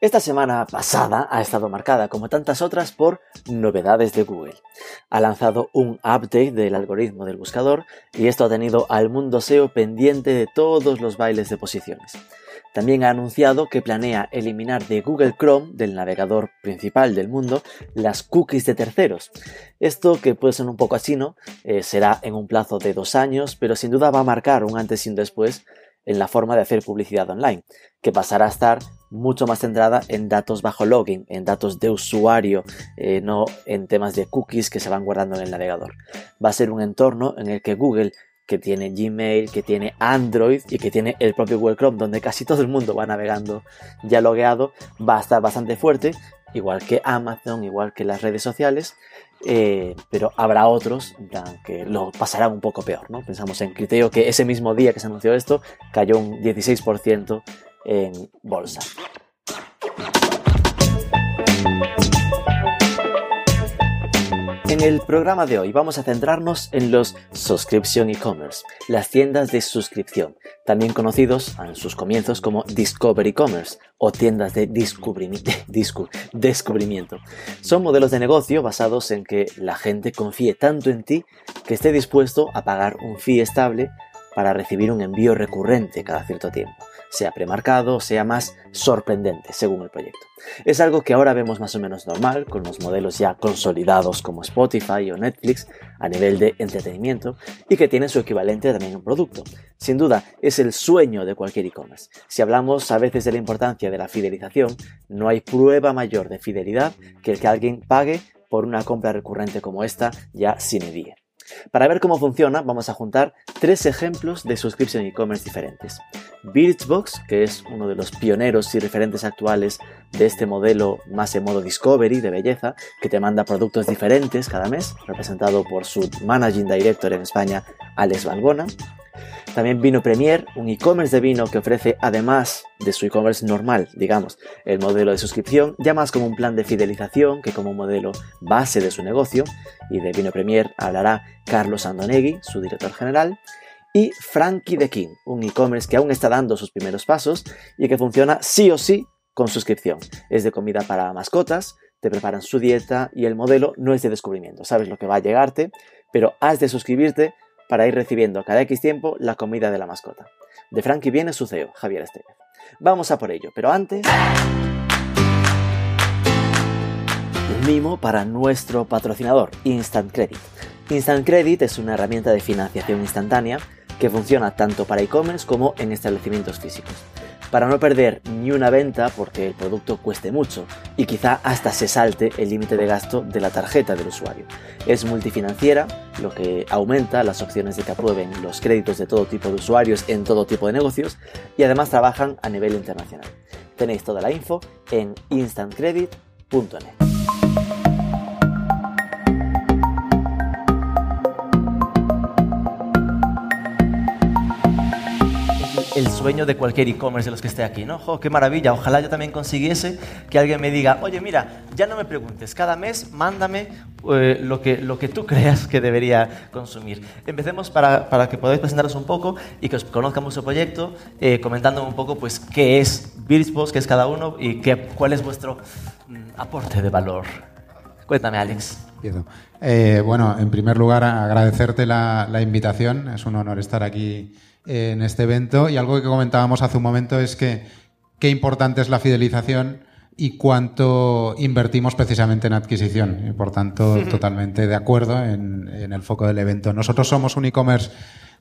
esta semana pasada ha estado marcada como tantas otras por novedades de Google. Ha lanzado un update del algoritmo del buscador y esto ha tenido al mundo SEO pendiente de todos los bailes de posiciones. También ha anunciado que planea eliminar de Google Chrome, del navegador principal del mundo, las cookies de terceros. Esto, que puede ser un poco así. Eh, será en un plazo de dos años, pero sin duda va a marcar un antes y un después en la forma de hacer publicidad online, que pasará a estar mucho más centrada en datos bajo login, en datos de usuario, eh, no en temas de cookies que se van guardando en el navegador. Va a ser un entorno en el que Google, que tiene Gmail, que tiene Android y que tiene el propio Google Chrome, donde casi todo el mundo va navegando ya logueado, va a estar bastante fuerte, igual que Amazon, igual que las redes sociales, eh, pero habrá otros que lo pasarán un poco peor, ¿no? Pensamos en Criteo que ese mismo día que se anunció esto cayó un 16% en bolsa. En el programa de hoy vamos a centrarnos en los Subscription E-Commerce, las tiendas de suscripción, también conocidos en sus comienzos como Discover E-Commerce o tiendas de descubrimiento. Son modelos de negocio basados en que la gente confíe tanto en ti que esté dispuesto a pagar un fee estable para recibir un envío recurrente cada cierto tiempo sea premarcado, sea más sorprendente, según el proyecto. Es algo que ahora vemos más o menos normal, con los modelos ya consolidados como Spotify o Netflix a nivel de entretenimiento, y que tiene su equivalente también en producto. Sin duda, es el sueño de cualquier e-commerce. Si hablamos a veces de la importancia de la fidelización, no hay prueba mayor de fidelidad que el que alguien pague por una compra recurrente como esta ya sin edie. Para ver cómo funciona, vamos a juntar tres ejemplos de subscription e-commerce diferentes. Birchbox, que es uno de los pioneros y referentes actuales de este modelo más en modo discovery de belleza, que te manda productos diferentes cada mes, representado por su managing director en España, Alex Valgona. También Vino Premier, un e-commerce de vino que ofrece, además de su e-commerce normal, digamos, el modelo de suscripción, ya más como un plan de fidelización que como modelo base de su negocio. Y de Vino Premier hablará Carlos Andonegui, su director general. Y Frankie the King, un e-commerce que aún está dando sus primeros pasos y que funciona sí o sí con suscripción. Es de comida para mascotas, te preparan su dieta y el modelo no es de descubrimiento. Sabes lo que va a llegarte, pero has de suscribirte para ir recibiendo cada X tiempo la comida de la mascota. De Frankie viene su CEO, Javier Estevez. Vamos a por ello, pero antes... Un mimo para nuestro patrocinador, Instant Credit. Instant Credit es una herramienta de financiación instantánea que funciona tanto para e-commerce como en establecimientos físicos para no perder ni una venta porque el producto cueste mucho y quizá hasta se salte el límite de gasto de la tarjeta del usuario. Es multifinanciera, lo que aumenta las opciones de que aprueben los créditos de todo tipo de usuarios en todo tipo de negocios y además trabajan a nivel internacional. Tenéis toda la info en instantcredit.net. el sueño de cualquier e-commerce de los que esté aquí, ¿no? ¡Qué maravilla! Ojalá yo también consiguiese que alguien me diga, oye, mira, ya no me preguntes, cada mes mándame eh, lo, que, lo que tú creas que debería consumir. Empecemos para, para que podáis presentaros un poco y que os conozcan vuestro proyecto, eh, comentando un poco pues, qué es Birchbox, qué es cada uno y qué, cuál es vuestro mm, aporte de valor. Cuéntame, Alex. Eh, bueno, en primer lugar, agradecerte la, la invitación. Es un honor estar aquí en este evento. Y algo que comentábamos hace un momento es que qué importante es la fidelización y cuánto invertimos precisamente en adquisición. Y por tanto, totalmente de acuerdo en, el foco del evento. Nosotros somos un e-commerce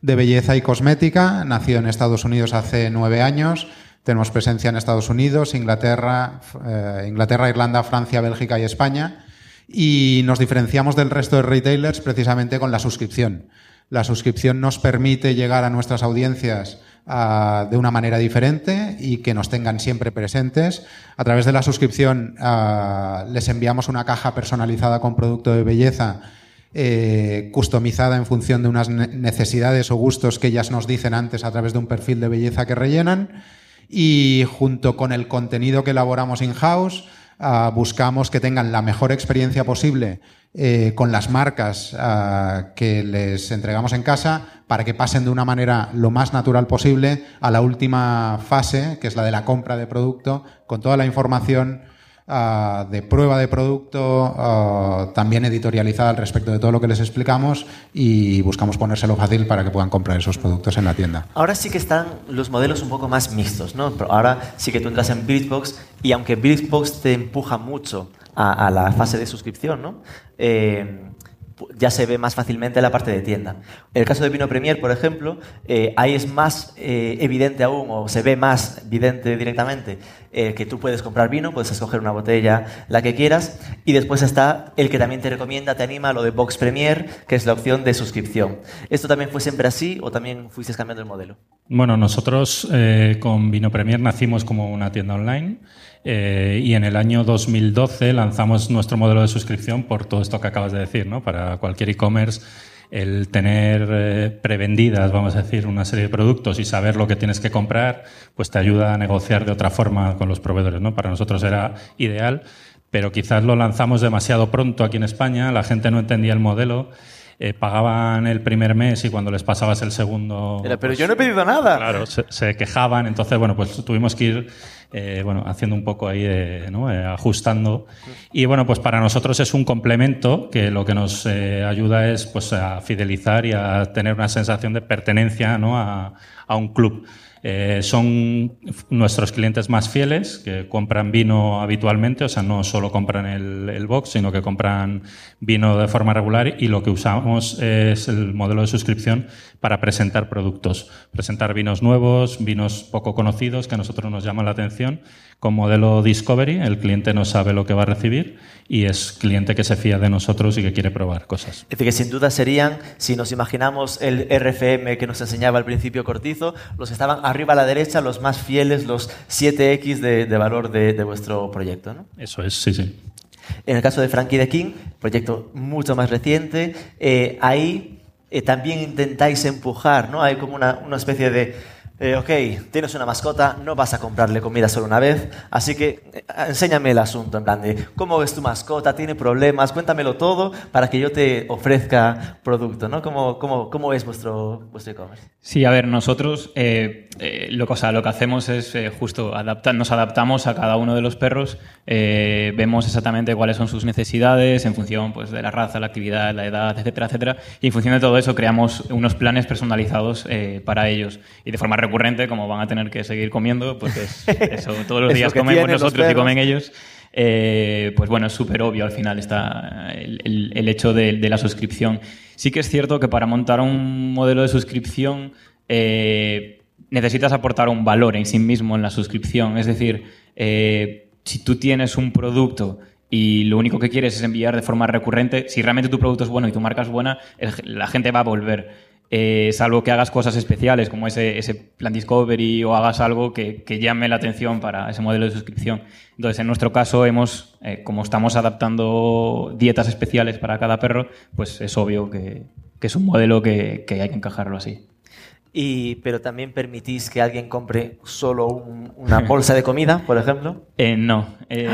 de belleza y cosmética, nacido en Estados Unidos hace nueve años. Tenemos presencia en Estados Unidos, Inglaterra, eh, Inglaterra, Irlanda, Francia, Bélgica y España. Y nos diferenciamos del resto de retailers precisamente con la suscripción. La suscripción nos permite llegar a nuestras audiencias ah, de una manera diferente y que nos tengan siempre presentes. A través de la suscripción ah, les enviamos una caja personalizada con producto de belleza eh, customizada en función de unas necesidades o gustos que ellas nos dicen antes a través de un perfil de belleza que rellenan. Y junto con el contenido que elaboramos in-house, ah, buscamos que tengan la mejor experiencia posible eh, con las marcas ah, que les entregamos en casa para que pasen de una manera lo más natural posible a la última fase, que es la de la compra de producto, con toda la información Ah, de prueba de producto, ah, también editorializada al respecto de todo lo que les explicamos y buscamos ponérselo fácil para que puedan comprar esos productos en la tienda. Ahora sí que están los modelos un poco más mixtos, ¿no? ahora sí que tú entras en Bitbox y aunque Bitbox te empuja mucho a, la fase de suscripción, ¿no? Eh, ya se ve más fácilmente la parte de tienda. En el caso de Vino Premier, por ejemplo, eh, ahí es más eh, evidente aún, o se ve más evidente directamente, eh, que tú puedes comprar vino, puedes escoger una botella, la que quieras, y después está el que también te recomienda, te anima, lo de Box Premier, que es la opción de suscripción. ¿Esto también fue siempre así o también fuiste cambiando el modelo? Bueno, nosotros con Vino Premier nacimos como una tienda online. Eh, y en el año 2012 lanzamos nuestro modelo de suscripción por todo esto que acabas de decir, ¿no? Para cualquier e-commerce, el tener eh, prevendidas, vamos a decir, una serie de productos y saber lo que tienes que comprar, pues te ayuda a negociar de otra forma con los proveedores, ¿no? Para nosotros era ideal, pero quizás lo lanzamos demasiado pronto aquí en España, la gente no entendía el modelo. Eh, pagaban el primer mes y cuando les pasabas el segundo... pero pues yo no he pedido nada. Claro, se, se, quejaban, entonces, bueno, pues tuvimos que ir eh, bueno, haciendo un poco ahí, de, ¿no? Eh, ajustando. Y bueno, pues para nosotros es un complemento que lo que nos eh, ayuda es pues a fidelizar y a tener una sensación de pertenencia ¿no? a, un club. Eh, son nuestros clientes más fieles, que compran vino habitualmente, o sea, no solo compran el, el, box, sino que compran vino de forma regular y lo que usamos es el modelo de suscripción para presentar productos, presentar vinos nuevos, vinos poco conocidos que a nosotros nos llaman la atención. Con modelo Discovery, el cliente no sabe lo que va a recibir y es cliente que se fía de nosotros y que quiere probar cosas. Es decir, que sin duda serían, si nos imaginamos el RFM que nos enseñaba al principio Cortizo, los que estaban arriba a la derecha, los más fieles, los 7X de, valor de, vuestro proyecto. ¿no? Eso es, sí, sí. En el caso de Frankie the King, proyecto mucho más reciente, eh, ahí eh, también intentáis empujar, ¿no? Hay como una, una especie de eh, ok, tienes una mascota, no vas a comprarle comida solo una vez, así que eh, enséñame el asunto, en plan de cómo es tu mascota, tiene problemas, cuéntamelo todo para que yo te ofrezca producto, ¿no? ¿Cómo, cómo, cómo es vuestro e-commerce? sí, a ver, nosotros eh, lo, o lo que hacemos es justo adaptar, nos adaptamos a cada uno de los perros, vemos exactamente cuáles son sus necesidades en función pues, de la raza, la actividad, la edad, etcétera, etcétera, y en función de todo eso creamos unos planes personalizados para ellos y de forma recurrente, como van a tener que seguir comiendo, porque eso, todos los días comemos nosotros y comen ellos. Eh, pues bueno, es súper obvio al final está el, hecho de, la suscripción. Sí que es cierto que para montar un modelo de suscripción eh, necesitas aportar un valor en sí mismo en la suscripción. Es decir, eh, si tú tienes un producto y lo único que quieres es enviar de forma recurrente, si realmente tu producto es bueno y tu marca es buena, la gente va a volver. Eh, salvo que hagas cosas especiales como ese, plan Discovery o hagas algo que, llame la atención para ese modelo de suscripción. Entonces, en nuestro caso, hemos, eh, como estamos adaptando dietas especiales para cada perro, pues es obvio que, es un modelo que hay que encajarlo así pero también permitís que alguien compre solo una bolsa de comida, por ejemplo. Eh, no, eh,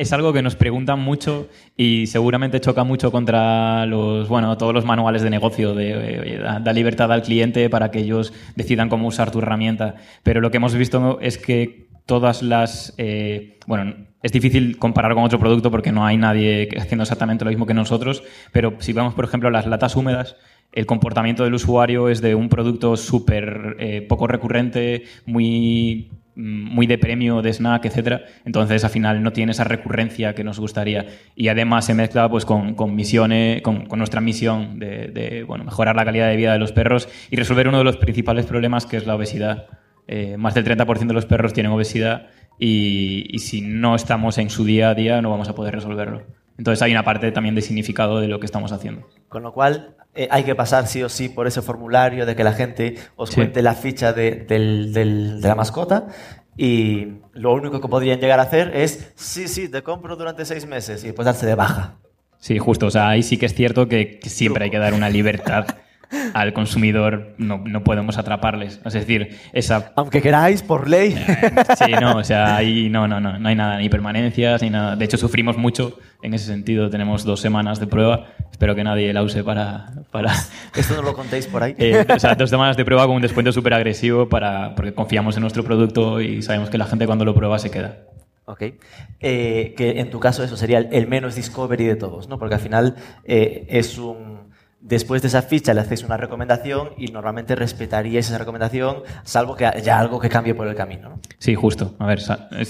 es, algo que nos preguntan mucho y seguramente choca mucho contra los, bueno, todos los manuales de negocio de da libertad al cliente para que ellos decidan cómo usar tu herramienta. Pero lo que hemos visto es que todas las, eh, bueno, es difícil comparar con otro producto porque no hay nadie haciendo exactamente lo mismo que nosotros, pero si vemos, por ejemplo, las latas húmedas, el comportamiento del usuario es de un producto súper eh, poco recurrente, muy, mm, muy de premio, de snack, etc. Entonces, al final, no tiene esa recurrencia que nos gustaría. Y además se mezcla pues, con, con misiones, con, nuestra misión de, bueno, mejorar la calidad de vida de los perros y resolver uno de los principales problemas, que es la obesidad. Eh, más del 30% de los perros tienen obesidad y, y si no estamos en su día a día no vamos a poder resolverlo. Entonces hay una parte también de significado de lo que estamos haciendo. Con lo cual, eh, hay que pasar sí o sí por ese formulario de que la gente os cuente la ficha de, la mascota y lo único que podrían llegar a hacer es, sí, sí, te compro durante seis meses y después darse de baja. Sí, justo. O sea, ahí sí que es cierto que siempre hay que dar una libertad al consumidor no, no, podemos atraparles. Es decir, esa... Aunque queráis, por ley. Sí, no, o sea, ahí no, no, no, no hay nada, ni permanencias, ni nada. De hecho, sufrimos mucho en ese sentido. Tenemos dos semanas de prueba. Espero que nadie la use para... para... ¿Esto no lo contéis por ahí? Eh, o sea, dos semanas de prueba con un descuento súper agresivo para, porque confiamos en nuestro producto y sabemos que la gente cuando lo prueba se queda. Ok. Eh, que en tu caso eso sería el, menos discovery de todos, ¿no? Porque al final eh, es un Después de esa ficha le hacéis una recomendación y normalmente respetaríais esa recomendación, salvo que haya algo que cambie por el camino. ¿no? Sí, justo. A ver,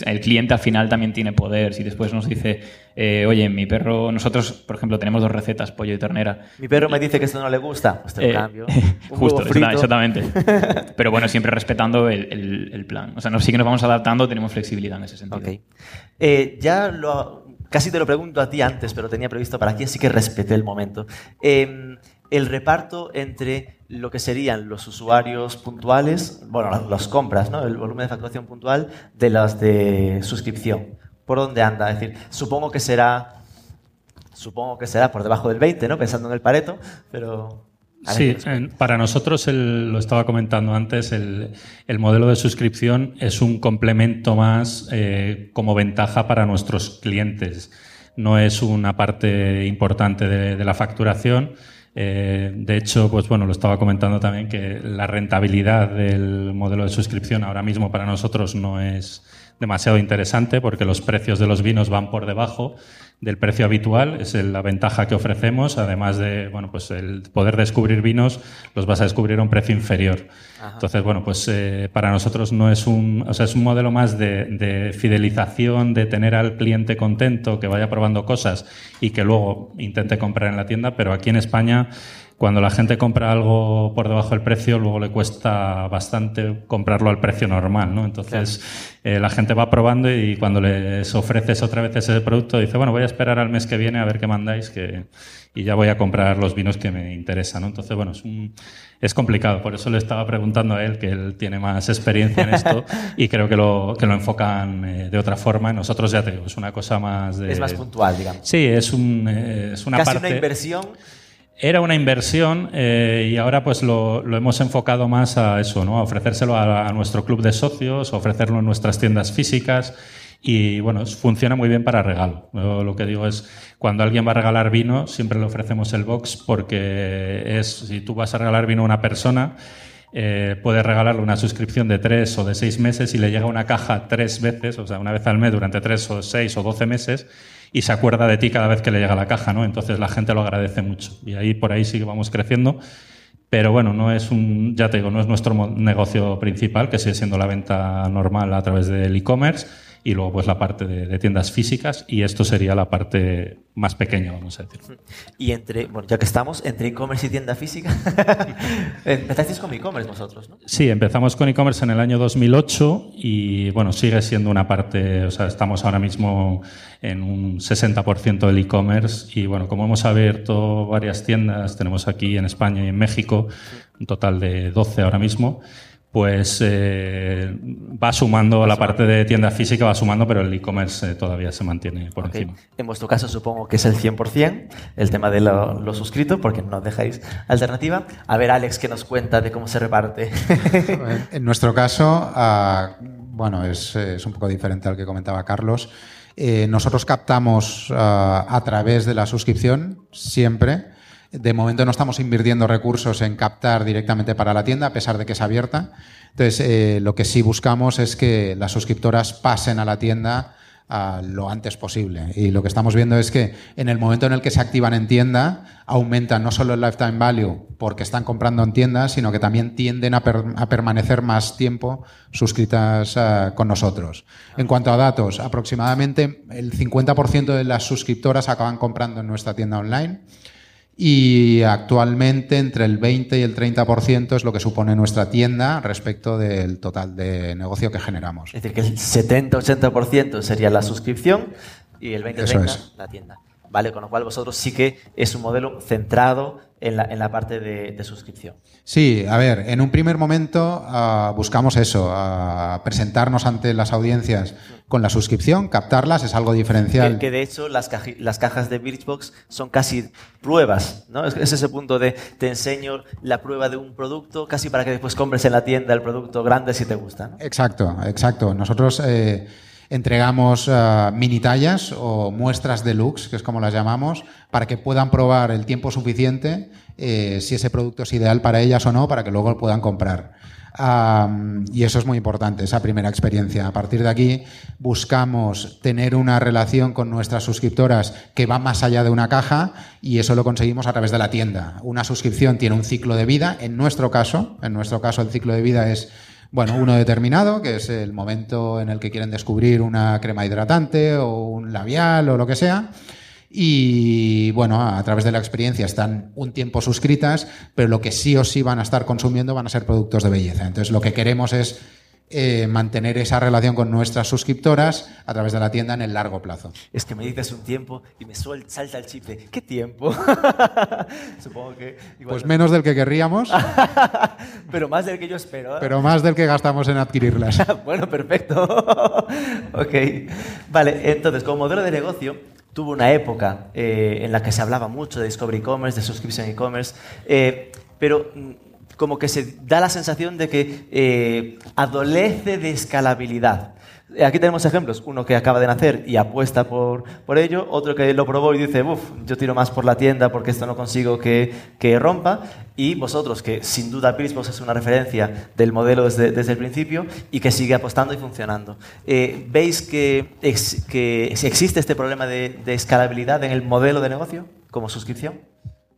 el cliente al final también tiene poder. Si después nos dice, eh, oye, mi perro, nosotros, por ejemplo, tenemos dos recetas, pollo y ternera. Mi perro me dice que esto no le gusta, pues te lo Eh, cambio. Un justo, frito. exactamente. Pero bueno, siempre respetando el, el- el plan. O sea, no, sí que nos vamos adaptando, tenemos flexibilidad en ese sentido. Ok. Eh, ya lo, casi te lo pregunto a ti antes, pero tenía previsto para aquí, así que respeté el momento. Eh, el reparto entre lo que serían los usuarios puntuales, bueno, las, las compras, ¿no? el volumen de facturación puntual, de las de suscripción. ¿Por dónde anda? Es decir, supongo que será, supongo que será por debajo del 20, ¿no? Pensando en el Pareto, pero... Sí, ¿qué nos en- para nosotros, el- lo estaba comentando antes, el, el modelo de suscripción es un complemento más eh, como ventaja para nuestros clientes. No es una parte importante de, de la facturación. Eh, de hecho, pues bueno, lo estaba comentando también que la rentabilidad del modelo de suscripción ahora mismo para nosotros no es demasiado interesante porque los precios de los vinos van por debajo del precio habitual, es la ventaja que ofrecemos, además de bueno, pues el poder descubrir vinos, los vas a descubrir a un precio inferior. Entonces, bueno, pues eh, para nosotros no es un, o sea, es un modelo más de, de fidelización, de tener al cliente contento, que vaya probando cosas y que luego intente comprar en la tienda, pero aquí en España cuando la gente compra algo por debajo del precio, luego le cuesta bastante comprarlo al precio normal, ¿no? Entonces, eh, la gente va probando y cuando les ofreces otra vez ese producto, dice, bueno, voy a esperar al mes que viene a ver qué mandáis que, y ya voy a comprar los vinos que me interesan, ¿no? Entonces, bueno, es, un- es complicado. Por eso le estaba preguntando a él, que él tiene más experiencia en esto y creo que lo, que lo enfocan eh, de otra forma. Nosotros, ya te digo, es una cosa más de... Es más puntual, digamos. Sí, es, un, eh, es una Casi parte... una inversión. Era una inversión eh, y ahora pues lo, hemos enfocado más a eso, ¿no? A ofrecérselo a, nuestro club de socios, ofrecerlo en nuestras tiendas físicas y bueno, funciona muy bien para regalo. Lo que digo es, cuando alguien va a regalar vino, siempre le ofrecemos el box porque es, si tú vas a regalar vino a una persona, eh, puedes regalarle una suscripción de tres o de seis meses y le llega una caja tres veces, o sea, una vez al mes durante tres o seis o doce meses y se acuerda de ti cada vez que le llega la caja, ¿no? Entonces la gente lo agradece mucho y ahí por ahí sí que vamos creciendo. Pero bueno, no es un, ya te digo, no es nuestro negocio principal, que sigue siendo la venta normal a través del e-commerce y luego pues la parte de, de tiendas físicas y esto sería la parte más pequeña, vamos a decir. Y entre, bueno, ya que estamos, entre e-commerce y tienda física, empezasteis con e-commerce vosotros, ¿no? Sí, empezamos con e-commerce en el año 2008 y bueno, sigue siendo una parte, o sea, estamos ahora mismo en un 60% del e-commerce y bueno, como hemos abierto varias tiendas, tenemos aquí en España y en México, un total de 12 ahora mismo, pues eh, va sumando, la parte de tienda física va sumando, pero el e-commerce eh, todavía se mantiene por encima. En vuestro caso supongo que es el 100%, el tema de lo, lo suscrito, porque no dejáis alternativa. A ver, Alex, que nos cuenta de cómo se reparte. En- nuestro caso, ah, bueno, es, es un poco diferente al que comentaba Carlos. Eh, nosotros captamos ah, a través de la suscripción siempre. De momento no estamos invirtiendo recursos en captar directamente para la tienda, a pesar de que es abierta. Entonces, eh, lo que sí buscamos es que las suscriptoras pasen a la tienda ah, lo antes posible. Y lo que estamos viendo es que en el momento en el que se activan en tienda, aumentan no solo el lifetime value porque están comprando en tienda, sino que también tienden a, per- a permanecer más tiempo suscritas ah, con nosotros. En cuanto a datos, aproximadamente el 50% de las suscriptoras acaban comprando en nuestra tienda online. Y actualmente entre el 20 y el 30% es lo que supone nuestra tienda respecto del total de negocio que generamos. es decir, que el 70-80% sería la suscripción y el Eso 20-30% es. la tienda. ¿vale? Con lo cual vosotros sí que es un modelo centrado en la, en la parte de, de, suscripción. Sí, a ver, en un primer momento uh, buscamos eso, uh, presentarnos ante las audiencias con la suscripción, captarlas, es algo diferencial. Que, que de hecho las, caji, las, cajas de Birchbox son casi pruebas, ¿no? Es, es, ese punto de te enseño la prueba de un producto casi para que después compres en la tienda el producto grande si te gusta. ¿no? Exacto, exacto. Nosotros... Eh, entregamos uh, mini tallas o muestras deluxe, que es como las llamamos, para que puedan probar el tiempo suficiente eh, si ese producto es ideal para ellas o no, para que luego lo puedan comprar. Y eso es muy importante, esa primera experiencia. A partir de aquí buscamos tener una relación con nuestras suscriptoras que va más allá de una caja y eso lo conseguimos a través de la tienda. Una suscripción tiene un ciclo de vida. En nuestro caso, en nuestro caso el ciclo de vida es bueno, uno determinado, que es el momento en el que quieren descubrir una crema hidratante o un labial o lo que sea. Y bueno, a través de la experiencia están un tiempo suscritas, pero lo que sí o sí van a estar consumiendo van a ser productos de belleza. Entonces lo que queremos es eh, mantener esa relación con nuestras suscriptoras a través de la tienda en el largo plazo. Es que me dices un tiempo y me salta el chip de ¿qué tiempo? Supongo que... Igual pues menos del que querríamos. Pero más del que yo espero. ¿eh? Pero más del que gastamos en adquirirlas. bueno, perfecto. ok. Vale, entonces, como modelo de negocio, tuvo una época eh, en la que se hablaba mucho de Discovery E-Commerce, de Subscription E-Commerce, pero como que se da la sensación de que eh, adolece de escalabilidad. Aquí tenemos ejemplos, uno que acaba de nacer y apuesta por, por ello, otro que lo probó y dice, uff, yo tiro más por la tienda porque esto no consigo que, que rompa, y vosotros, que sin duda Prismos es una referencia del modelo desde, desde, el principio y que sigue apostando y funcionando. Eh, ¿Veis que, ex, que existe este problema de escalabilidad en el modelo de negocio como suscripción?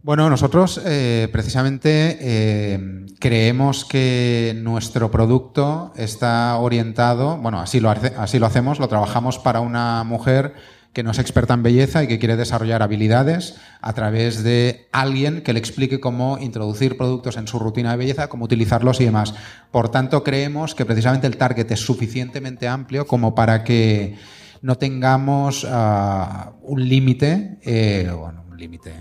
Bueno, nosotros eh, precisamente eh, creemos que nuestro producto está orientado, bueno, así lo, así lo hacemos, lo trabajamos para una mujer que no es experta en belleza y que quiere desarrollar habilidades a través de alguien que le explique cómo introducir productos en su rutina de belleza, cómo utilizarlos y demás. Por tanto, creemos que precisamente el target es suficientemente amplio como para que no tengamos uh, un límite, eh, bueno, un límite,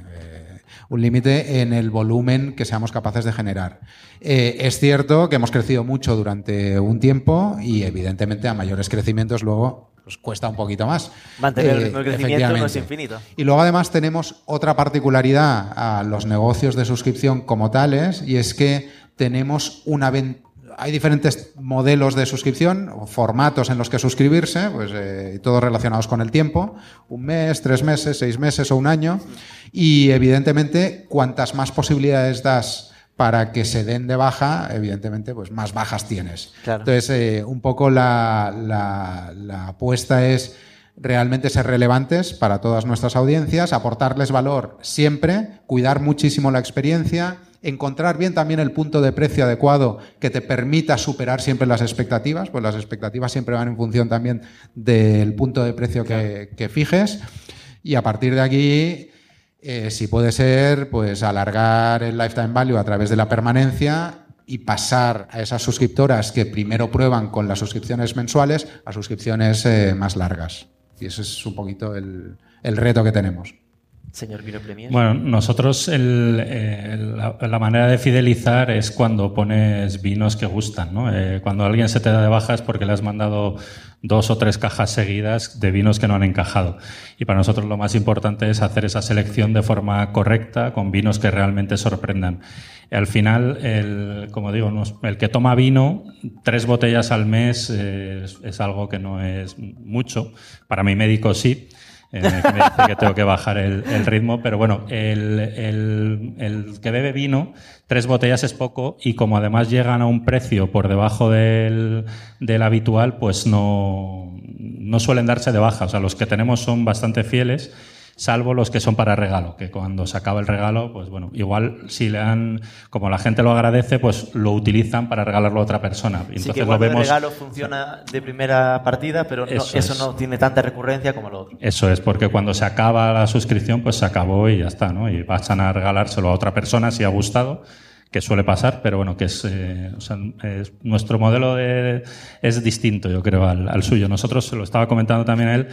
un límite en el volumen que seamos capaces de generar. Eh, es cierto que hemos crecido mucho durante un tiempo y evidentemente a mayores crecimientos luego pues cuesta un poquito más. Mantener eh, el crecimiento no es infinito. Y luego además tenemos otra particularidad a los negocios de suscripción como tales y es que tenemos una ventaja hay diferentes modelos de suscripción, o formatos en los que suscribirse, pues eh, todos relacionados con el tiempo, un mes, tres meses, seis meses o un año, y evidentemente cuantas más posibilidades das para que se den de baja, evidentemente, pues más bajas tienes. Claro. Entonces, eh, un poco la, la, la apuesta es realmente ser relevantes para todas nuestras audiencias, aportarles valor siempre, cuidar muchísimo la experiencia, encontrar bien también el punto de precio adecuado que te permita superar siempre las expectativas, pues las expectativas siempre van en función también del punto de precio que, que fijes. Y a partir de aquí, eh, si puede ser, pues alargar el lifetime value a través de la permanencia y pasar a esas suscriptoras que primero prueban con las suscripciones mensuales a suscripciones eh, más largas. Y ese es un poquito el, el reto que tenemos. Señor. Bueno, nosotros el, la, la, manera de fidelizar es cuando pones vinos que gustan, ¿no? Eh, cuando alguien se te da de baja es porque le has mandado dos o tres cajas seguidas de vinos que no han encajado. Y para nosotros lo más importante es hacer esa selección de forma correcta con vinos que realmente sorprendan. Al final, el, como digo, el que toma vino, tres botellas al mes eh, es, es algo que no es mucho. Para mi médico sí eh, me dice que tengo que bajar el, el ritmo, pero bueno, el, el, el, que bebe vino, tres botellas es poco y como además llegan a un precio por debajo del, del habitual, pues no, no suelen darse de baja. O sea, los que tenemos son bastante fieles salvo los que son para regalo, que cuando se acaba el regalo, pues bueno, igual si le dan, como la gente lo agradece, pues lo utilizan para regalarlo a otra persona. Entonces sí, que lo vemos... el regalo funciona de primera partida, pero no, eso, eso no tiene tanta recurrencia como lo otro. Eso es, porque cuando se acaba la suscripción, pues se acabó y ya está, ¿no? Y pasan a regalárselo a otra persona si ha gustado que suele pasar, pero bueno, que es, eh, o sea, es- nuestro modelo de- es distinto, yo creo, al, al suyo. Nosotros, se lo estaba comentando también a él,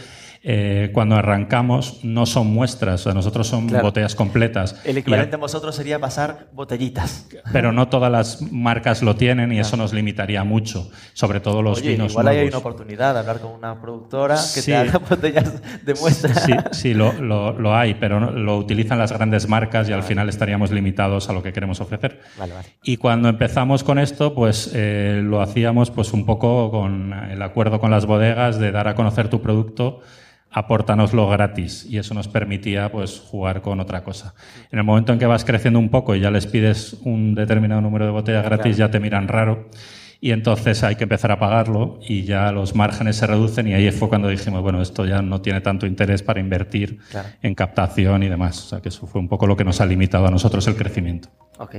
eh, cuando arrancamos no son muestras, o sea, nosotros son Claro. botellas completas. El equivalente a- a vosotros sería pasar botellitas. pero no todas las marcas lo tienen y eso nos limitaría mucho, sobre todo los Oye, vinos igual ahí hay nuevos. una oportunidad de hablar con una productora que Sí. te haga botellas de muestra. Sí, sí lo, lo- lo hay, pero lo utilizan las grandes marcas y al final estaríamos limitados a lo que queremos ofrecer. Vale, vale. Y cuando empezamos con esto, pues eh, lo hacíamos pues un poco con el acuerdo con las bodegas de dar a conocer tu producto, apórtanoslo gratis. Y eso nos permitía pues jugar con otra cosa. En el momento en que vas creciendo un poco y ya les pides un determinado número de botellas gratis, ya te miran raro. Y entonces hay que empezar a pagarlo y ya los márgenes se reducen y ahí fue cuando dijimos, bueno, esto ya no tiene tanto interés para invertir Claro. en captación y demás. O sea, que eso fue un poco lo que nos ha limitado a nosotros el crecimiento. Ok.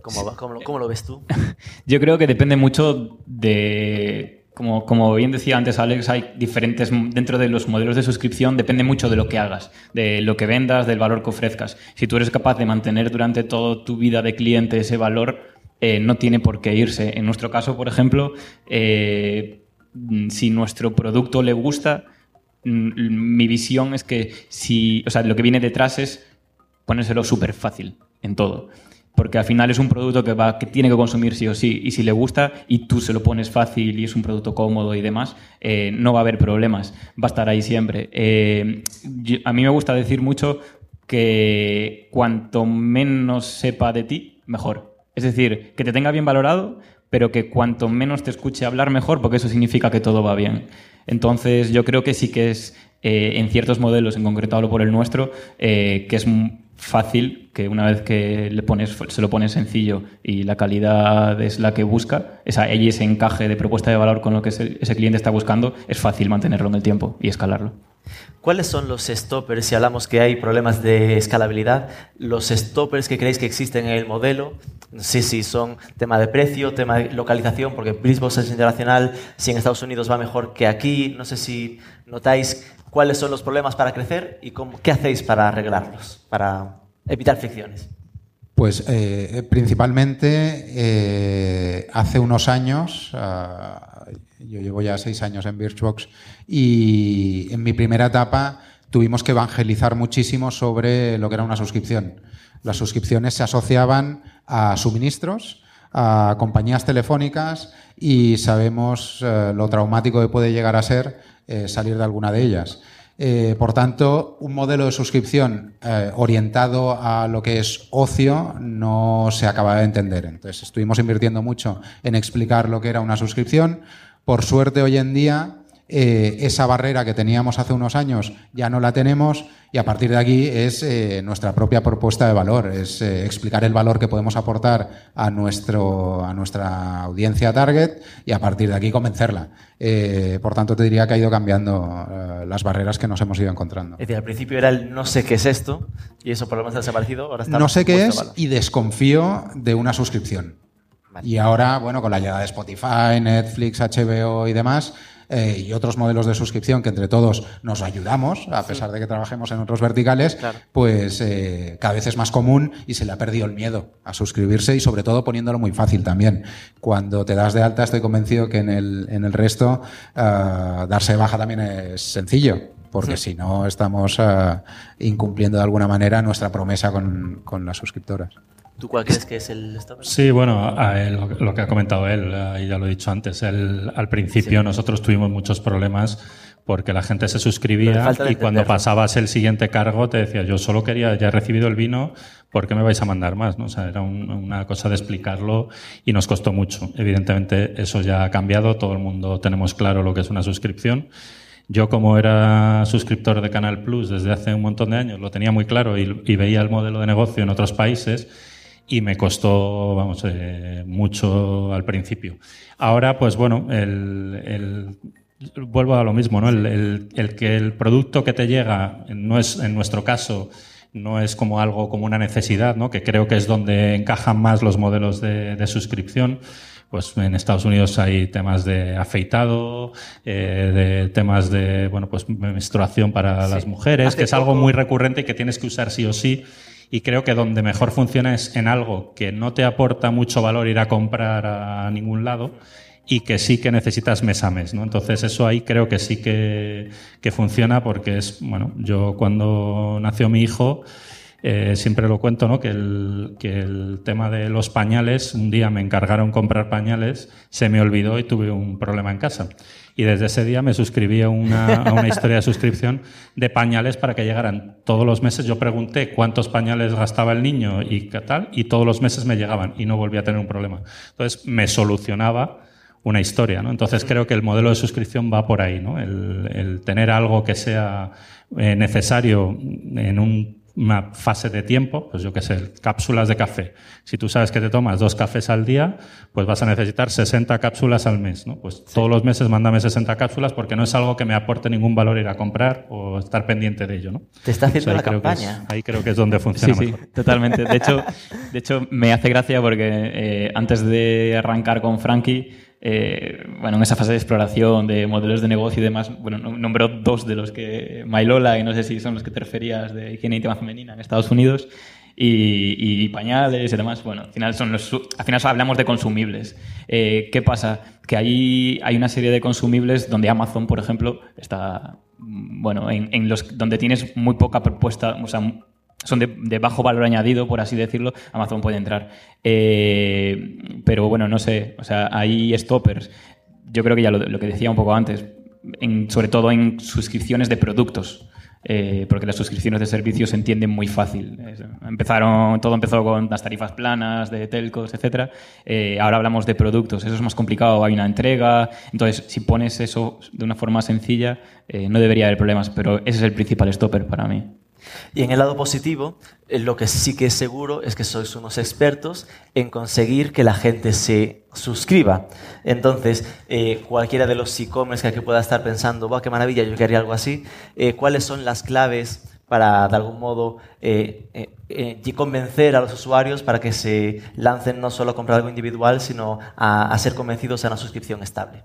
¿Cómo, cómo lo ves tú? Yo creo que depende mucho de. Como, como bien decía antes Alex, hay diferentes. Dentro de los modelos de suscripción, depende mucho de lo que hagas, de lo que vendas, del valor que ofrezcas. Si tú eres capaz de mantener durante toda tu vida de cliente ese valor, eh, no tiene por qué irse. En nuestro caso, por ejemplo, eh, mm, si nuestro producto le gusta, mm, mi visión es que si. O sea, lo que viene detrás es ponérselo súper fácil en todo. Porque al final es un producto que, va, que tiene que consumir sí o sí. Y si le gusta y tú se lo pones fácil y es un producto cómodo y demás, eh, no va a haber problemas. Va a estar ahí siempre. Eh, a mí me gusta decir mucho que cuanto menos sepa de ti, mejor. Es decir, que te tenga bien valorado, pero que cuanto menos te escuche hablar, mejor, porque eso significa que todo va bien. Entonces, yo creo que sí que es, eh, en ciertos modelos, en concreto hablo por el nuestro, que es fácil que una vez que le pones, se lo pones sencillo y la calidad es la que busca, esa, ese encaje de propuesta de valor con lo que ese, ese cliente está buscando, es fácil mantenerlo en el tiempo y escalarlo. ¿Cuáles son los stoppers, si hablamos que hay problemas de escalabilidad, los stoppers que creéis que existen en el modelo? Sé si son tema de precio, tema de localización, porque Brisbane es internacional, si en Estados Unidos va mejor que aquí, no sé si notáis cuáles son los problemas para crecer y cómo, qué hacéis para arreglarlos, para evitar fricciones. Pues eh, principalmente eh, hace unos años, ah, yo llevo ya seis años en Birchbox y en mi primera etapa tuvimos que evangelizar muchísimo sobre lo que era una suscripción. Las suscripciones se asociaban a suministros, a compañías telefónicas y sabemos eh, lo traumático que puede llegar a ser eh, salir de alguna de ellas. Eh, por tanto, un modelo de suscripción orientado a lo que es ocio no se acaba de entender. Entonces, estuvimos invirtiendo mucho en explicar lo que era una suscripción. Por suerte, hoy en día, eh, esa barrera que teníamos hace unos años ya no la tenemos y a partir de aquí es eh, nuestra propia propuesta de valor, es eh, explicar el valor que podemos aportar a, nuestro, a nuestra audiencia target y a partir de aquí convencerla. Eh, por tanto, te diría que ha ido cambiando las barreras que nos hemos ido encontrando. Es decir, al principio era el no sé qué es esto y eso por lo menos ha desaparecido, ahora está No sé qué es y desconfío de una suscripción. Vale. Y ahora, bueno, con la llegada de Spotify, Netflix, HBO y demás, eh, y otros modelos de suscripción que entre todos nos ayudamos, a pesar de que trabajemos en otros verticales, Claro. pues eh, cada vez es más común y se le ha perdido el miedo a suscribirse y sobre todo poniéndolo muy fácil también. Cuando te das de alta, estoy convencido que en el, en el resto ah, darse de baja también es sencillo. Porque si no, estamos ah, incumpliendo de alguna manera nuestra promesa con, con las suscriptoras. ¿Tú cuál crees que es el? Sí, bueno, a él, lo, que- ha comentado él, y ya lo he dicho antes, él, al principio nosotros tuvimos muchos problemas porque la gente se suscribía y cuando pasabas el siguiente cargo te decía, yo solo quería, ya he recibido el vino, ¿por qué me vais a mandar más? ¿no? O sea, era un- una cosa de explicarlo y nos costó mucho. Evidentemente eso ya ha cambiado, todo el mundo tenemos claro lo que es una suscripción. Yo como era suscriptor de Canal Plus desde hace un montón de años, lo tenía muy claro y, y veía el modelo de negocio en otros países y me costó, vamos, eh, mucho al principio. Ahora, pues bueno, el, el- vuelvo a lo mismo, ¿no? El, el- el que el producto que te llega no es, en nuestro caso, no es como algo como una necesidad, ¿no? Que creo que es donde encajan más los modelos de, de suscripción. Pues en Estados Unidos hay temas de afeitado, eh, de temas de bueno pues menstruación para las mujeres, Hace que es algo muy recurrente y que tienes que usar sí o sí. Y creo que donde mejor funciona es en algo que no te aporta mucho valor ir a comprar a ningún lado y que sí que necesitas mes a mes, ¿no? Entonces eso ahí creo que sí que, que funciona porque es, bueno, yo cuando nació mi hijo, eh, siempre lo cuento, ¿no? Que el, que el tema de los pañales, un día me encargaron comprar pañales, se me olvidó y tuve un problema en casa. Y desde ese día me suscribí a una, a una historia de suscripción de pañales para que llegaran todos los meses. Yo pregunté cuántos pañales gastaba el niño y qué tal, y todos los meses me llegaban y no volví a tener un problema. Entonces me solucionaba una historia, ¿no? Entonces creo que el modelo de suscripción va por ahí, ¿no? El, el tener algo que sea eh, necesario en un una fase de tiempo, pues yo qué sé, cápsulas de café. Si tú sabes que te tomas dos cafés al día, pues vas a necesitar 60 cápsulas al mes, ¿no? Pues todos los meses mándame 60 cápsulas porque no es algo que me aporte ningún valor ir a comprar o estar pendiente de ello, ¿no? Te está haciendo ahí la es- campaña. ahí creo que es donde funciona Sí, mejor. sí, totalmente. De hecho, de hecho, me hace gracia porque eh, antes de arrancar con Frankie, eh, bueno, en esa fase de exploración de modelos de negocio y demás, bueno, nom- nombró dos de los que Mailola, y no sé si son los que te referías de higiene íntima femenina en Estados Unidos, y, pañales y demás. Bueno, al final, son los, al final hablamos de consumibles. Eh, ¿Qué pasa? Que ahí hay una serie de consumibles donde Amazon, por ejemplo, está, mm, bueno, en, en los donde tienes muy poca propuesta, o sea, son de, bajo valor añadido, por así decirlo, Amazon puede entrar. Eh, pero bueno, no sé, o sea, hay stoppers. Yo creo que ya lo, lo que decía un poco antes, sobre todo en suscripciones de productos. eh, porque las suscripciones de servicios se entienden muy fácil. Empezaron, todo empezó con las tarifas planas de telcos, etcétera. Eh, ahora hablamos de productos. Eso es más complicado. Hay una entrega. Entonces, si pones eso de una forma sencilla, eh, no debería haber problemas. Pero ese es el principal stopper para mí. Y en el lado positivo, eh, lo que sí que es seguro es que sois unos expertos en conseguir que la gente se suscriba. Entonces, eh, cualquiera de los e-commerce que aquí pueda estar pensando, ¡guau, qué maravilla, yo quería algo así! eh, ¿Cuáles son las claves para, de algún modo, convencer a los usuarios para que se lancen no solo a comprar algo individual, sino a, a ser convencidos a una suscripción estable?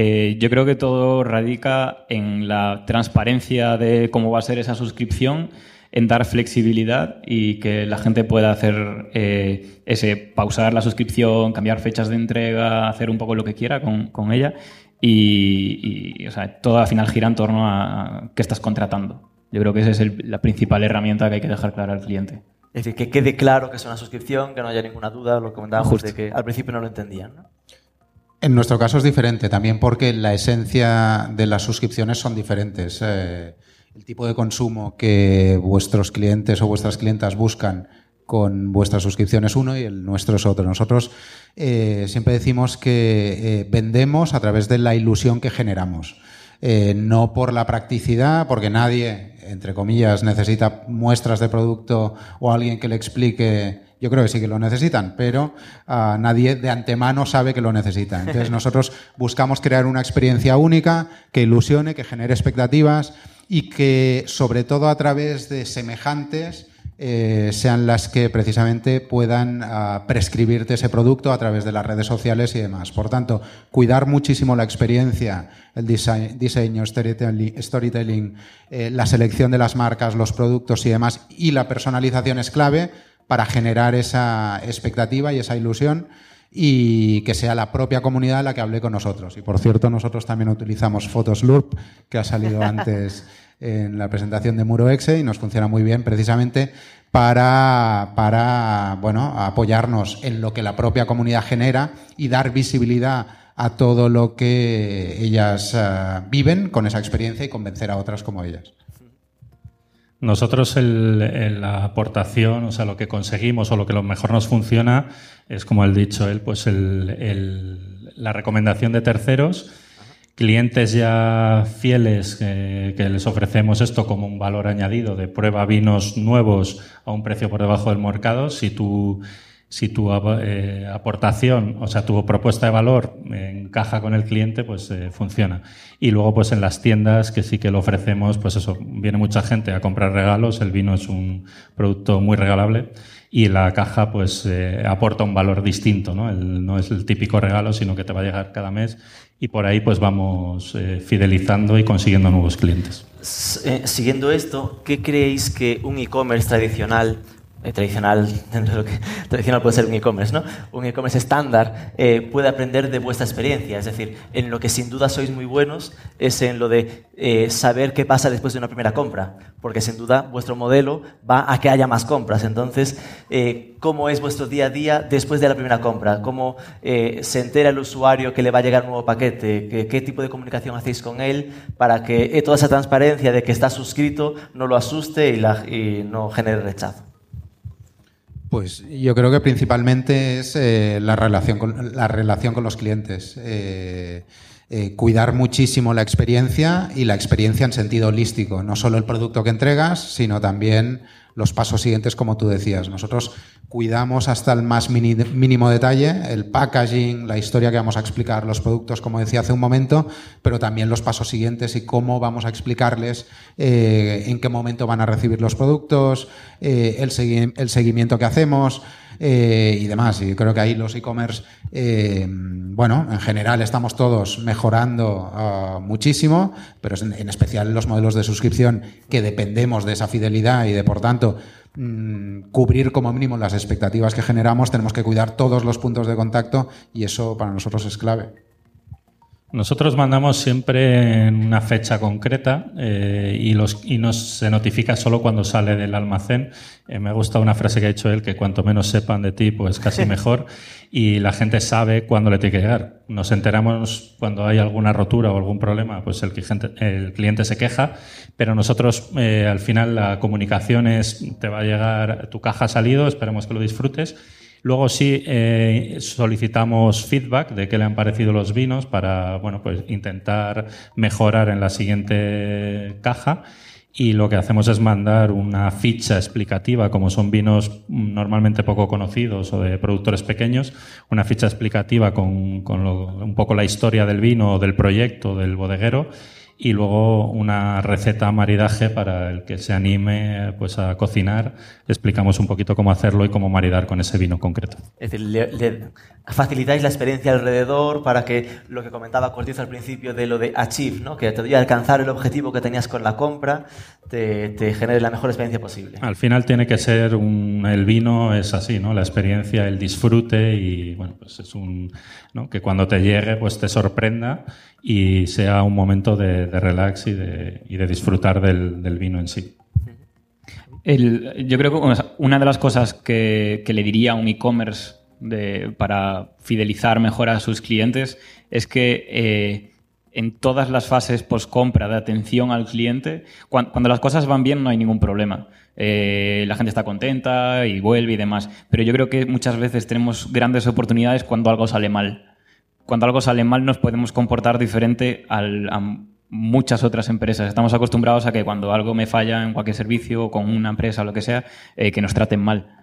Eh, yo creo que todo radica en la transparencia de cómo va a ser esa suscripción, en dar flexibilidad y que la gente pueda hacer eh, ese pausar la suscripción, cambiar fechas de entrega, hacer un poco lo que quiera con, con ella y, y, o sea, todo al final gira en torno a qué estás contratando. Yo creo que esa es el- la principal herramienta que hay que dejar clara al cliente. Es decir, que quede claro que es una suscripción, que no haya ninguna duda, lo comentábamos Justo. de que al principio no lo entendían. ¿no? En nuestro caso es diferente, también porque la esencia de las suscripciones son diferentes. Eh, el tipo de consumo que vuestros clientes o vuestras clientas buscan con vuestra suscripción es uno y el nuestro es otro. Nosotros eh, siempre decimos que eh, vendemos a través de la ilusión que generamos. No por la practicidad, porque nadie, entre comillas, necesita muestras de producto o alguien que le explique. Yo creo que sí que lo necesitan, pero ah, nadie de antemano sabe que lo necesita. Entonces nosotros buscamos crear una experiencia única que ilusione, que genere expectativas y que, sobre todo a través de semejantes, eh, sean las que precisamente puedan ah, prescribirte ese producto a través de las redes sociales y demás. Por tanto, cuidar muchísimo la experiencia, el dise- diseño, storytelling, storytelling, eh, la selección de las marcas, los productos y demás, y la personalización es clave para generar esa expectativa y esa ilusión y que sea la propia comunidad la que hable con nosotros. Y por cierto, nosotros también utilizamos Photoslurp, que ha salido antes en la presentación de Muro Exe y nos funciona muy bien precisamente para, para bueno, apoyarnos en lo que la propia comunidad genera y dar visibilidad a todo lo que ellas eh, viven con esa experiencia y convencer a otras como ellas. Nosotros el- la aportación, o sea, lo que conseguimos o lo que lo mejor nos funciona es, como ha dicho él, pues el- la recomendación de terceros, clientes ya fieles que, que les ofrecemos esto como un valor añadido de prueba vinos nuevos a un precio por debajo del mercado. Si tu si tu eh, aportación, o sea, tu propuesta de valor encaja con el cliente, pues eh, funciona. Y luego, pues en las tiendas que sí que lo ofrecemos, pues eso, viene mucha gente a comprar regalos, el vino es un producto muy regalable y la caja pues eh, aporta un valor distinto, ¿no? no es el típico regalo, sino que te va a llegar cada mes y por ahí pues vamos fidelizando y consiguiendo nuevos clientes. siguiendo esto, ¿qué creéis que un e-commerce tradicional eh, tradicional, tradicional puede ser un e-commerce, ¿no? Un e-commerce estándar eh, puede aprender de vuestra experiencia. Es decir, en lo que sin duda sois muy buenos es en lo de eh, saber qué pasa después de una primera compra, porque sin duda vuestro modelo va a que haya más compras. Entonces, ¿cómo es vuestro día a día después de la primera compra? ¿Cómo se entera el usuario que le va a llegar un nuevo paquete? ¿Qué, tipo de comunicación hacéis con él para que toda esa transparencia de que está suscrito no lo asuste y no genere rechazo? Pues yo creo que principalmente es eh, la, relación con, la relación con los clientes. Eh, eh, cuidar muchísimo la experiencia y la experiencia en sentido holístico. No solo el producto que entregas, sino también los pasos siguientes, como tú decías. Nosotros cuidamos hasta el más mínimo detalle, el packaging, la historia que vamos a explicar, los productos, como decía hace un momento, pero también los pasos siguientes y cómo vamos a explicarles eh, en qué momento van a recibir los productos, eh, el, seguimiento que hacemos. Eh, y demás. Y creo que ahí los e-commerce, bueno, en general estamos todos mejorando ah, muchísimo, pero en, en, especial los modelos de suscripción que dependemos de esa fidelidad y de, por tanto, mm, cubrir como mínimo las expectativas que generamos, tenemos que cuidar todos los puntos de contacto y eso para nosotros es clave. Nosotros mandamos siempre en una fecha concreta eh, y, los, y nos se notifica solo cuando sale del almacén. Eh, me gusta una frase que ha dicho él, que cuanto menos sepan de ti, pues casi mejor. y la gente sabe cuándo le tiene que llegar. Nos enteramos cuando hay alguna rotura o algún problema, pues el cliente, el cliente se queja, pero nosotros eh, al final la comunicación es, te va a llegar, tu caja ha salido, esperemos que lo disfrutes Luego sí eh, solicitamos feedback de qué le han parecido los vinos para bueno, pues intentar mejorar en la siguiente caja. Y lo que hacemos es mandar una ficha explicativa, como son vinos normalmente poco conocidos o de productores pequeños, una ficha explicativa con, un poco la historia del vino del proyecto del bodeguero y luego una receta maridaje para el que se anime pues, a cocinar. Explicamos un poquito cómo hacerlo y cómo maridar con ese vino concreto. Es decir, facilitáis la experiencia alrededor para que lo que comentaba Cortizo al principio de lo de achieve, ¿no? que te alcanzar el objetivo que tenías con la compra, te, te, genere la mejor experiencia posible. Al final tiene que ser un, el vino es así, ¿no? La experiencia, el disfrute y bueno, pues es un ¿no? que cuando te llegue pues te sorprenda y sea un momento de, relax y de, y de disfrutar del, del, vino en sí. yo creo que una de las cosas que, que le diría a un e-commerce para fidelizar mejor a sus clientes es que eh, en todas las fases post-compra de atención al cliente, cuando, las cosas van bien no hay ningún problema. Eh, la gente está contenta y vuelve y demás. Pero yo creo que muchas veces tenemos grandes oportunidades cuando algo sale mal cuando algo sale mal nos podemos comportar diferente al, a muchas otras empresas. Estamos acostumbrados a que cuando algo me falla en cualquier servicio o con una empresa o lo que sea, eh, que nos traten mal.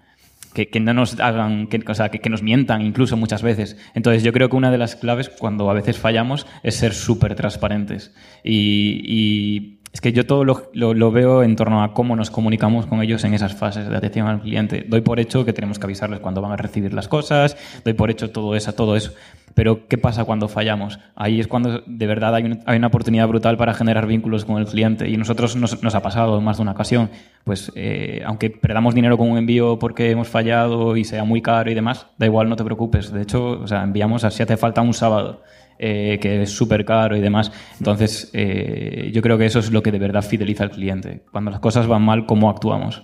Que, que, no nos hagan, que, o sea, que, nos mientan incluso muchas veces. Entonces yo creo que una de las claves cuando a veces fallamos es ser súper transparentes. Y, y, es que yo todo lo, lo, veo en torno a cómo nos comunicamos con ellos en esas fases de atención al cliente. Doy por hecho que tenemos que avisarles cuando van a recibir las cosas, doy por hecho todo eso, todo eso. Pero ¿qué pasa cuando fallamos? Ahí es cuando de verdad hay, un, hay una oportunidad brutal para generar vínculos con el cliente. Y nosotros nos, nos ha pasado más de una ocasión. Pues eh, aunque perdamos dinero con un envío porque hemos fallado y sea muy caro y demás, da igual, no te preocupes. De hecho, o enviamos si hace falta un sábado. Eh, que es súper caro y demás. Entonces, eh, yo creo que eso es lo que de verdad fideliza al cliente. Cuando las cosas van mal, ¿cómo actuamos?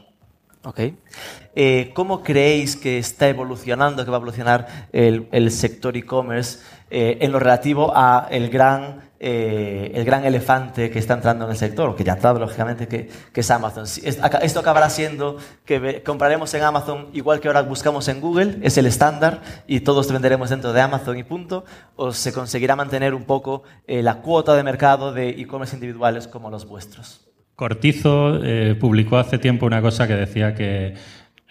Ok. Eh, ¿Cómo creéis que está evolucionando, que va a evolucionar el, el sector e-commerce eh, en lo relativo a el gran, eh, el gran elefante que está entrando en el sector, que ya ha entrado lógicamente, que, es Amazon? Esto acabará siendo que compraremos en Amazon igual que ahora buscamos en Google, es el estándar y todos venderemos dentro de Amazon y punto, o se conseguirá mantener un poco eh, la cuota de mercado de e-commerce individuales como los vuestros. Cortizo publicó hace tiempo una cosa que decía que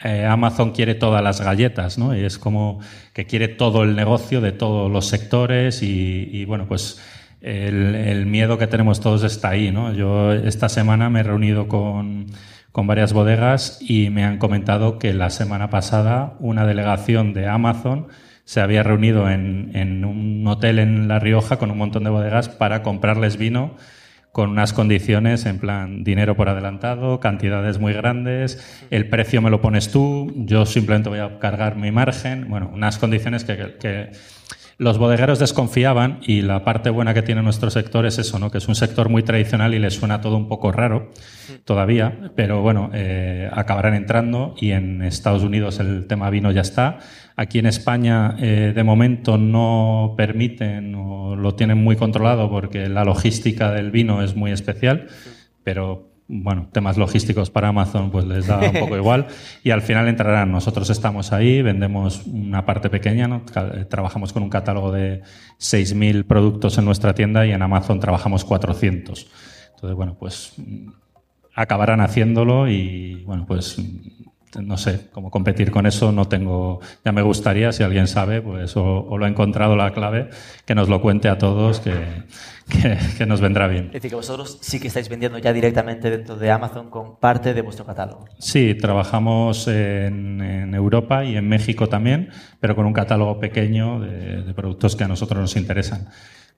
eh, Amazon quiere todas las galletas, ¿no? Y es como que quiere todo el negocio de todos los sectores y, bueno, pues el, miedo que tenemos todos está ahí, ¿no? Yo esta semana me he reunido con, con varias bodegas y me han comentado que la semana pasada una delegación de Amazon se había reunido en, en un hotel en La Rioja con un montón de bodegas para comprarles vino con unas condiciones en plan dinero por adelantado, cantidades muy grandes, el precio me lo pones tú, yo simplemente voy a cargar mi margen, bueno, unas condiciones que, los bodegueros desconfiaban y la parte buena que tiene nuestro sector es eso, ¿no? que es un sector muy tradicional y les suena todo un poco raro todavía, pero bueno, eh, acabarán entrando y en Estados Unidos el tema vino ya está. Aquí en España eh, de momento no permiten o lo tienen muy controlado porque la logística del vino es muy especial, pero bueno, temas logísticos para Amazon pues les da un poco igual y al final entrarán. Nosotros estamos ahí, vendemos una parte pequeña, ¿no? trabajamos con un catálogo de 6.000 productos en nuestra tienda y en Amazon trabajamos 400. Entonces, bueno, pues acabarán haciéndolo y, bueno, pues no sé cómo competir con eso, no tengo, ya me gustaría, si alguien sabe, pues o, lo ha encontrado la clave, que nos lo cuente a todos, que, que, nos vendrá bien. Es decir, que vosotros sí que estáis vendiendo ya directamente dentro de Amazon con parte de vuestro catálogo. Sí, trabajamos en, Europa y en México también, pero con un catálogo pequeño de productos que a nosotros nos interesan.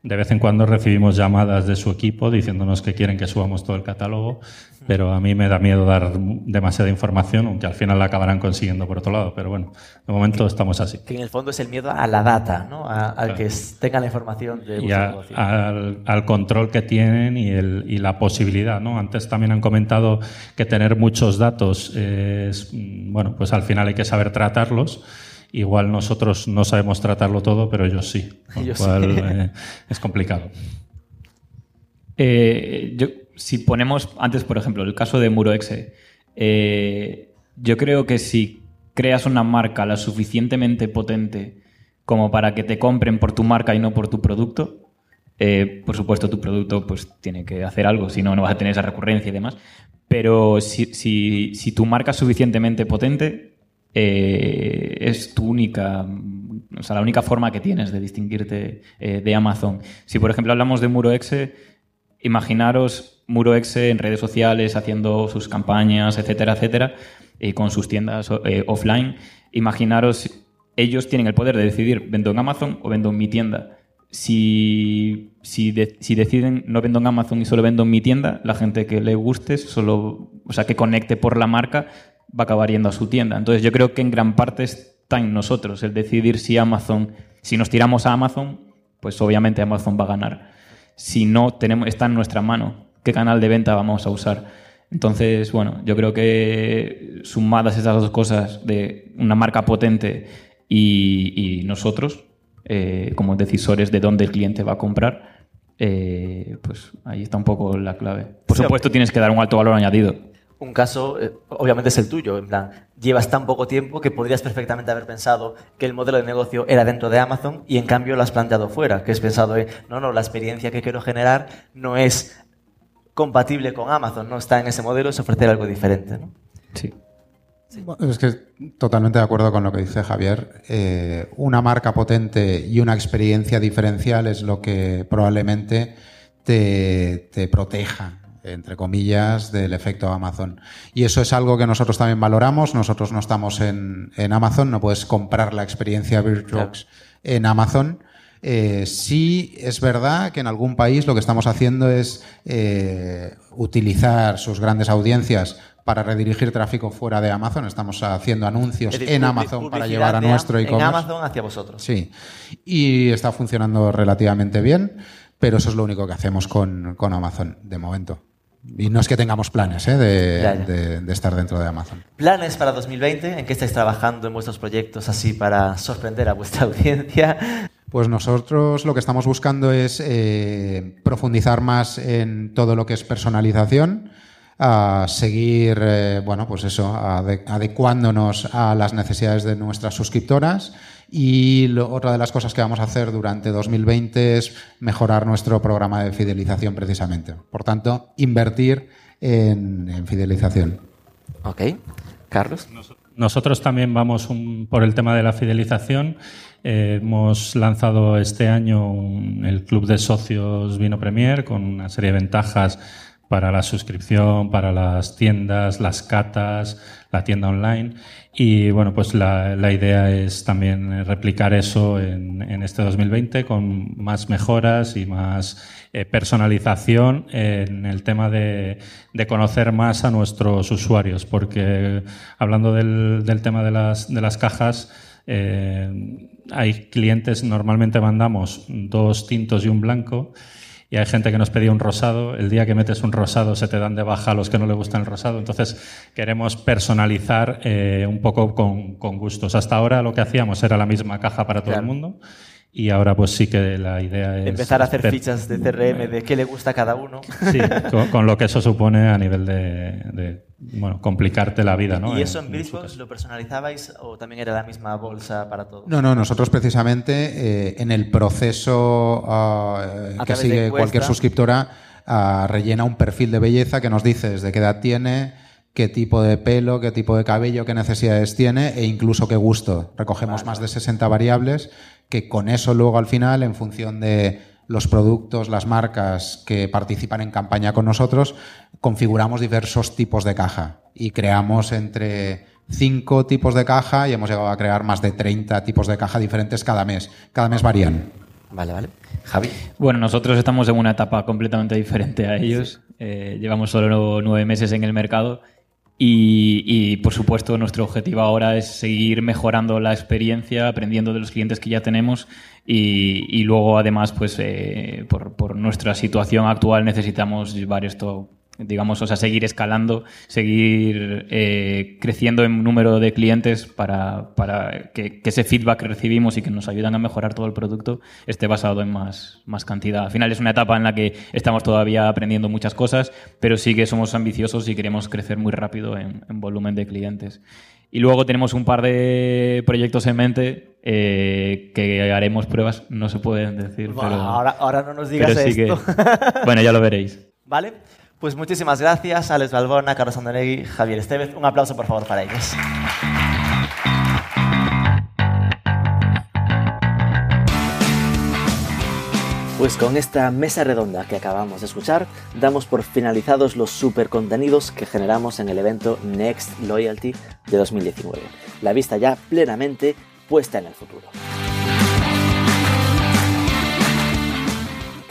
De vez en cuando recibimos llamadas de su equipo diciéndonos que quieren que subamos todo el catálogo, pero a mí me da miedo dar demasiada información, aunque al final la acabarán consiguiendo por otro lado. Pero bueno, de momento estamos así. Que en el fondo es el miedo a la data, ¿no? al que tenga la información de y al, control que tienen y, el, y, la posibilidad, ¿no? Antes también han comentado que tener muchos datos es, bueno, pues al final hay que saber tratarlos Igual nosotros no sabemos tratarlo todo, pero ellos sí. Eh, es complicado. Eh, yo, si ponemos antes, por ejemplo, el caso de Muroexe, eh, yo creo que si creas una marca la suficientemente potente como para que te compren por tu marca y no por tu producto, por supuesto tu producto pues tiene que hacer algo, si no, no vas a tener esa recurrencia y demás. Pero si, si tu marca es suficientemente potente, eh, es tu única, o sea, la única forma que tienes de distinguirte eh, de Amazon. Si, por ejemplo, hablamos de MuroExe, imaginaros MuroExe en redes sociales haciendo sus campañas, etcétera, etcétera, y con sus tiendas eh, offline. Imaginaros, ellos tienen el poder de decidir, vendo en Amazon o vendo en mi tienda. Si, si, si, deciden no vendo en Amazon y solo vendo en mi tienda, la gente que le guste, solo, o sea, que conecte por la marca, va a acabar yendo a su tienda. Entonces yo creo que en gran parte está en nosotros el decidir si Amazon, si nos tiramos a Amazon, pues obviamente Amazon va a ganar. Si no, tenemos, está en nuestra mano qué canal de venta vamos a usar. Entonces, bueno, yo creo que sumadas esas dos cosas de una marca potente y, nosotros, eh, como decisores de dónde el cliente va a comprar, eh, pues ahí está un poco la clave. Por supuesto, tienes que dar un alto valor añadido un caso, eh, obviamente es el tuyo, en plan, llevas tan poco tiempo que podrías perfectamente haber pensado que el modelo de negocio era dentro de Amazon y en cambio lo has planteado fuera, que has pensado, no, no, la experiencia que quiero generar no es compatible con Amazon, no está en ese modelo, es ofrecer algo diferente. ¿no? Sí. es que totalmente de acuerdo con lo que dice Javier. Eh, una marca potente y una experiencia diferencial es lo que probablemente te, te proteja entre comillas, del efecto Amazon. Y eso es algo que nosotros también valoramos. Nosotros no estamos en, Amazon, no puedes comprar la experiencia Virtuox en Amazon. Eh, sí es verdad que en algún país lo que estamos haciendo es eh, utilizar sus grandes audiencias para redirigir tráfico fuera de Amazon. Estamos haciendo anuncios en Amazon para llevar a nuestro e-commerce. En Amazon hacia vosotros. Sí. Y está funcionando relativamente bien, pero eso es lo único que hacemos con Amazon de momento. Y no es que tengamos planes ¿eh? de, estar dentro de Amazon. ¿Planes para 2020? ¿En qué estáis trabajando en vuestros proyectos así para sorprender a vuestra audiencia? Pues nosotros lo que estamos buscando es eh, profundizar más en todo lo que es personalización, a seguir, eh, bueno, pues eso, adecuándonos a las necesidades de nuestras suscriptoras y otra de las cosas que vamos a hacer durante 2020 es mejorar nuestro programa de fidelización precisamente. Por tanto, invertir en, fidelización. Ok. Carlos. Nosotros también vamos por el tema de la fidelización. Eh, hemos lanzado este año el Club de Socios Vino Premier con una serie de ventajas para la suscripción, para las tiendas, las catas, la tienda online. Y bueno, pues la, idea es también replicar eso en, este 2020 con más mejoras y más eh, personalización en el tema de, conocer más a nuestros usuarios, porque hablando del, tema de las, de las cajas, eh, hay clientes, normalmente mandamos dos tintos y un blanco, y hay gente que nos pedía un rosado. El día que metes un rosado se te dan de baja a los que no le gustan el rosado. Entonces queremos personalizar eh, un poco con, con, gustos. Hasta ahora lo que hacíamos era la misma caja para todo el mundo y ahora pues sí que la idea es... Empezar a hacer fichas de CRM de qué le gusta a cada uno. Sí, con, lo que eso supone a nivel de, bueno, complicarte la vida, ¿no? ¿Y eso en, en lo personalizabais o también era la misma bolsa para todos? No, no, nosotros precisamente eh, en el proceso ah, que sigue cualquier suscriptora ah, rellena un perfil de belleza que nos dice desde qué edad tiene, qué tipo de pelo, qué tipo de cabello, qué necesidades tiene e incluso qué gusto. Recogemos más de 60 variables que con eso luego al final, en función de los productos, las marcas que participan en campaña con nosotros, configuramos diversos tipos de caja y creamos entre cinco tipos de caja y hemos llegado a crear más de 30 tipos de caja diferentes cada mes. Cada mes varían. Vale, vale. Javi. Bueno, nosotros estamos en una etapa completamente diferente a ellos. Eh, llevamos solo nueve meses en el mercado y, por supuesto, nuestro objetivo ahora es seguir mejorando la experiencia, aprendiendo de los clientes que ya tenemos y, luego, además, pues eh, por, por, nuestra situación actual necesitamos llevar esto digamos, o sea, seguir escalando, seguir eh, creciendo en número de clientes para, para que, ese feedback que recibimos y que nos ayudan a mejorar todo el producto esté basado en más, más cantidad. Al final es una etapa en la que estamos todavía aprendiendo muchas cosas, pero sí que somos ambiciosos y queremos crecer muy rápido en, volumen de clientes. Y luego tenemos un par de proyectos en mente eh, que haremos pruebas, no se pueden decir. pero, ahora, ahora no nos digas esto. bueno, ya lo veréis. ¿Vale? Pues muchísimas gracias, Alex Balbona, Carlos Andonegui, Javier Estevez. Un aplauso, por favor, para ellos. Pues con esta mesa redonda que acabamos de escuchar, damos por finalizados los super contenidos que generamos en el evento Next Loyalty de 2019. La vista ya plenamente puesta en el futuro.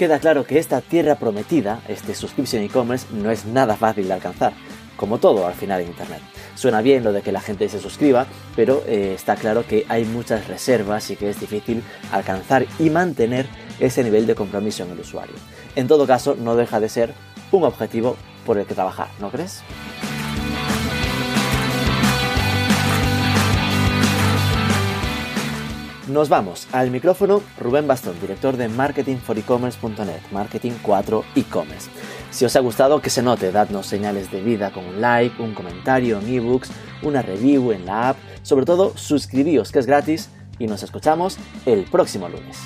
Queda claro que esta tierra prometida, este subscription e-commerce, no es nada fácil de alcanzar, como todo al final en Internet. Suena bien lo de que la gente se suscriba, pero eh, está claro que hay muchas reservas y que es difícil alcanzar y mantener ese nivel de compromiso en el usuario. En todo caso, no deja de ser un objetivo por el que trabajar, ¿no crees? Nos vamos al micrófono Rubén Bastón, director de Marketing for E-Commerce.net, Marketing 4 E-Commerce. Si os ha gustado, que se note, dadnos señales de vida con un like, un comentario en ebooks, una review en la app, sobre todo suscribíos que es gratis y nos escuchamos el próximo lunes.